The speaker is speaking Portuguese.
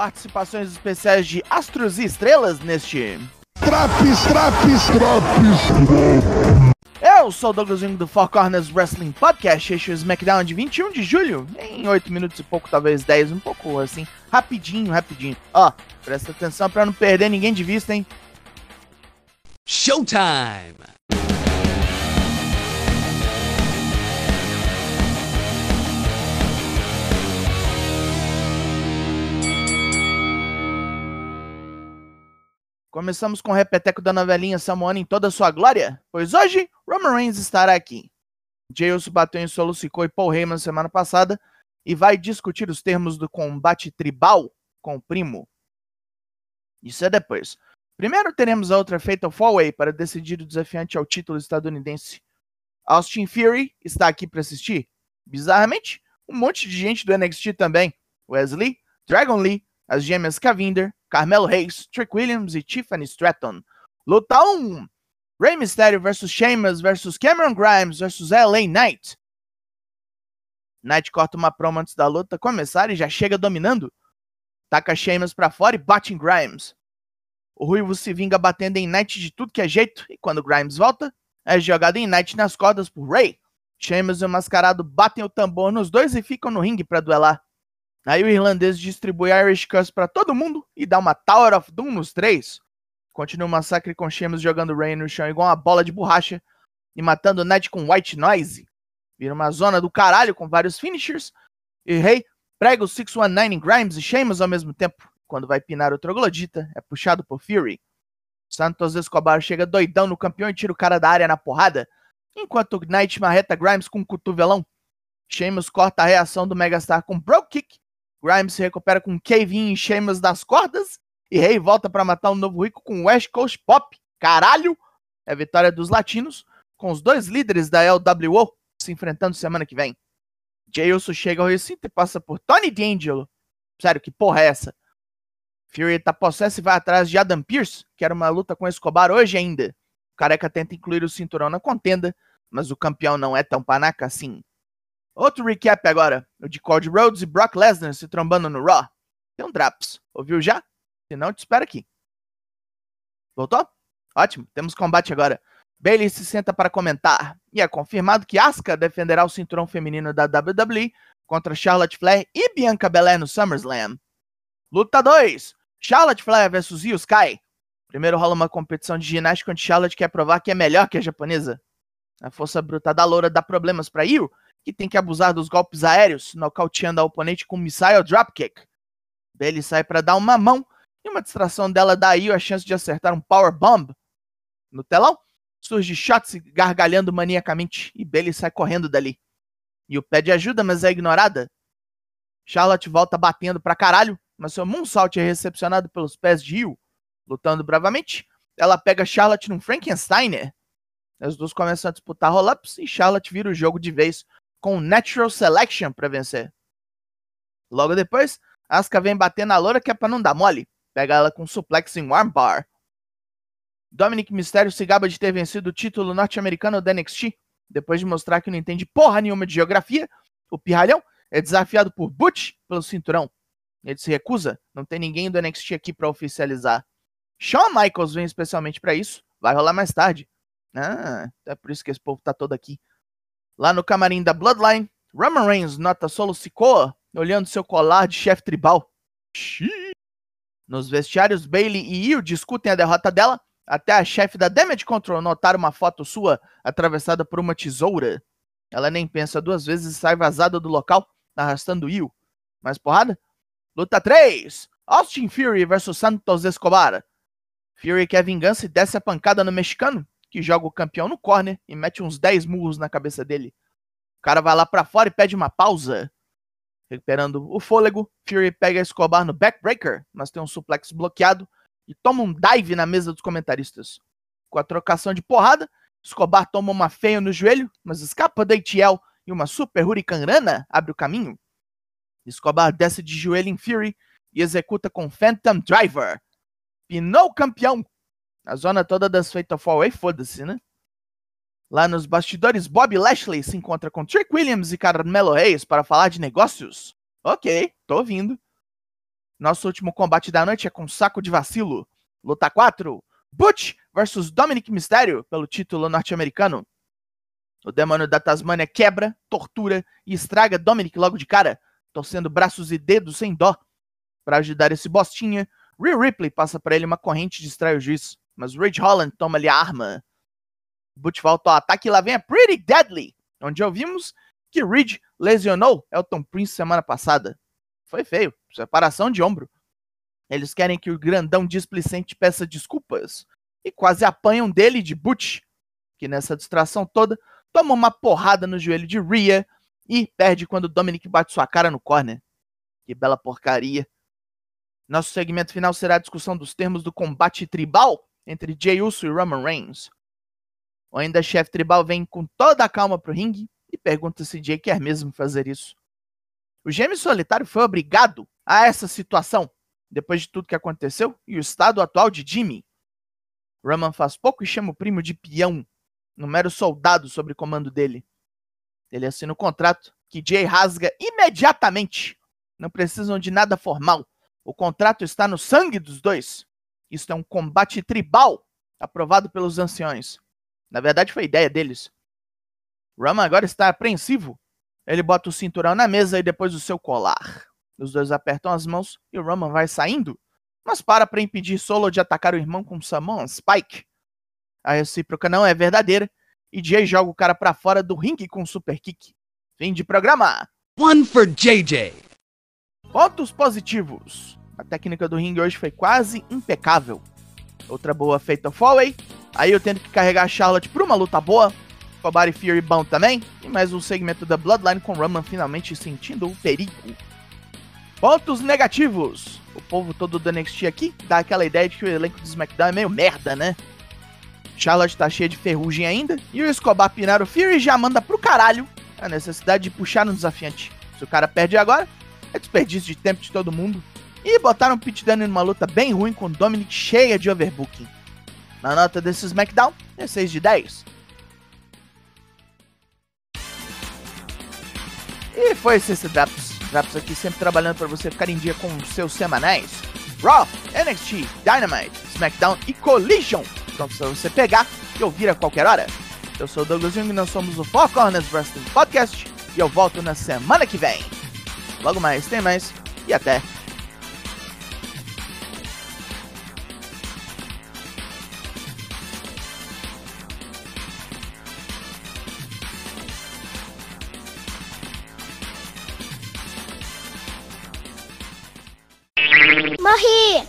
participações especiais de astros e estrelas neste. Traps, traps, traps. Eu sou o Douglas Wing do Four Corners Wrestling Podcast, este é o SmackDown de 21 de julho, em 8 minutos e pouco, talvez 10, um pouco assim, rapidinho, rapidinho. Ó, presta atenção pra não perder ninguém de vista, hein? Showtime! Começamos com o repeteco da novelinha Samoana em toda a sua glória, pois hoje Roman Reigns estará aqui. Uso bateu em Solo Sikoa e Paul Heyman semana passada e vai discutir os termos do combate tribal com o primo. Isso é depois. Primeiro teremos a outra Fatal 4-Way para decidir o desafiante ao título estadunidense. Austin Fury está aqui para assistir. Bizarramente, um monte de gente do NXT também. Wesley, Dragon Lee, as gêmeas Cavinder, Carmelo Hayes, Trick Williams e Tiffany Stratton. Luta 1: Rey Mysterio vs Sheamus vs Cameron Grimes vs LA Knight. Knight corta uma promo antes da luta começar e já chega dominando. Taca Sheamus pra fora e bate em Grimes. O Ruivo se vinga batendo em Knight de tudo que é jeito, e quando Grimes volta, é jogado em Knight nas cordas por Ray. Sheamus e o Mascarado batem o tambor nos dois e ficam no ringue para duelar. Aí o irlandês distribui Irish Curse para todo mundo e dá uma Tower of Doom nos três. Continua o massacre com Sheamus jogando Ray no chão igual uma bola de borracha e matando Knight com White Noise. Vira uma zona do caralho com vários finishers e Rey prega o 619 em Grimes e Sheamus ao mesmo tempo. Quando vai pinar o troglodita, é puxado por Fury. Santos Escobar chega doidão no campeão e tira o cara da área na porrada, enquanto Knight marreta Grimes com um cotovelão. Sheamus corta a reação do Megastar com Broke Kick Grimes se recupera com Kevin em Sheamus das cordas. E Rey volta para matar o novo rico com West Coast Pop. Caralho! É a vitória dos latinos, com os dois líderes da LWO se enfrentando semana que vem. Jey Uso chega ao recinto e passa por Tony D'Angelo. Sério, que porra é essa? Fury tá possesso e vai atrás de Adam Pearce, que era uma luta com Escobar hoje ainda. O careca tenta incluir o cinturão na contenda, mas o campeão não é tão panaca assim. Outro recap agora, o de Cody Rhodes e Brock Lesnar se trombando no Raw. Tem um Draps, ouviu já? Se não, te espera aqui. Voltou? Ótimo, temos combate agora. Bailey se senta para comentar e é confirmado que Asuka defenderá o cinturão feminino da WWE contra Charlotte Flair e Bianca Belair no SummerSlam. Luta 2: Charlotte Flair vs Io Sky. Primeiro rola uma competição de ginástica onde Charlotte quer provar que é melhor que a japonesa. A força bruta da loura dá problemas para Io que tem que abusar dos golpes aéreos, nocauteando a oponente com um missile dropkick. Bailey sai para dar uma mão e uma distração dela dá aí a chance de acertar um power bomb. No telão, surge Shots gargalhando maniacamente e Bailey sai correndo dali. E o pede ajuda, mas é ignorada. Charlotte volta batendo pra caralho, mas seu moonsault é recepcionado pelos pés de Io. Lutando bravamente, ela pega Charlotte num Frankensteiner. As duas começam a disputar roll-ups e Charlotte vira o jogo de vez com Natural Selection para vencer. Logo depois, Asuka vem bater na loura que é pra não dar mole. Pega ela com suplex em armbar. Dominic Mysterio se gaba de ter vencido o título norte-americano da NXT. Depois de mostrar que não entende porra nenhuma de geografia, o pirralhão é desafiado por Butch pelo cinturão. Ele se recusa, não tem ninguém do NXT aqui para oficializar. Shawn Michaels vem especialmente para isso, vai rolar mais tarde. Ah, é por isso que esse povo tá todo aqui. Lá no camarim da Bloodline, Roman Reigns nota Solo Sikoa olhando seu colar de chefe tribal. Nos vestiários, Bailey e Io discutem a derrota dela, até a chefe da Damage Control notar uma foto sua atravessada por uma tesoura. Ela nem pensa duas vezes e sai vazada do local, arrastando Io. Mais porrada? Luta 3! Austin Fury vs Santos Escobar. Fury quer vingança e desce a pancada no mexicano, que joga o campeão no corner e mete uns 10 murros na cabeça dele. O cara vai lá para fora e pede uma pausa. Recuperando o fôlego, Fury pega Escobar no backbreaker, mas tem um suplex bloqueado e toma um dive na mesa dos comentaristas. Com a trocação de porrada, Escobar toma uma feia no joelho, mas escapa da ATL e uma super Hurricane Rana abre o caminho. Escobar desce de joelho em Fury e executa com Phantom Driver. Pinou o campeão a zona toda das Fatal Four Way, foda-se, né? Lá nos bastidores, Bob Lashley se encontra com Trick Williams e Carmelo Reis para falar de negócios. Ok, tô ouvindo. Nosso último combate da noite é com saco de vacilo. Luta 4: Butch versus Dominic Mysterio pelo título norte-americano. O demônio da Tasmânia quebra, tortura e estraga Dominic logo de cara, torcendo braços e dedos sem dó. Para ajudar esse bostinha, Rhea Ripley passa para ele uma corrente e distrai juiz, mas Ridge Holland toma-lhe a arma. Butch volta ao ataque e lá vem a Pretty Deadly, onde ouvimos que Ridge lesionou Elton Prince semana passada. Foi feio, separação de ombro. Eles querem que o grandão displicente peça desculpas e quase apanham dele de Butch, que nessa distração toda toma uma porrada no joelho de Rhea e perde quando Dominic bate sua cara no corner. Que bela porcaria. Nosso segmento final será a discussão dos termos do combate tribal entre Jey Uso e Roman Reigns. O ainda chefe tribal vem com toda a calma pro ringue e pergunta se Jay quer mesmo fazer isso. O gêmeo solitário foi obrigado a essa situação depois de tudo que aconteceu e o estado atual de Jimmy. Roman faz pouco e chama o primo de peão, um mero soldado sob comando dele. Ele assina o contrato que Jay rasga imediatamente. Não precisam de nada formal. O contrato está no sangue dos dois. Isto é um combate tribal aprovado pelos anciões. Na verdade, foi ideia deles. Roman agora está apreensivo. Ele bota o cinturão na mesa e depois o seu colar. Os dois apertam as mãos e o Roman vai saindo, mas para para impedir Solo de atacar o irmão com Samoan Spike. A recíproca não é verdadeira e Jay joga o cara para fora do ringue com um super kick. Fim de programa. One for JJ. Pontos positivos. A técnica do ringue hoje foi quase impecável. Outra boa feita Foley. Aí eu tendo que carregar a Charlotte para uma luta boa. Cobar e Fury bom também. E mais um segmento da Bloodline com Roman finalmente sentindo o perigo. Pontos negativos. O povo todo do NXT aqui dá aquela ideia de que o elenco do SmackDown é meio merda, né? Charlotte tá cheia de ferrugem ainda. E o Escobar pinar o Fury já manda pro caralho a necessidade de puxar no desafiante. Se o cara perde agora, é desperdício de tempo de todo mundo. E botaram o Pete Dunne numa luta bem ruim com Dominic cheia de overbooking. Na nota desse SmackDown, é 6 de 10. E foi esse Drops. Drops aqui sempre trabalhando para você ficar em dia com seus semanais. Raw, NXT, Dynamite, SmackDown e Collision. Pronto para você pegar e ouvir a qualquer hora. Eu sou o Douglas Jung e nós somos o Four Corners Wrestling Podcast. E eu volto na semana que vem. Logo mais, tem mais e até. コー。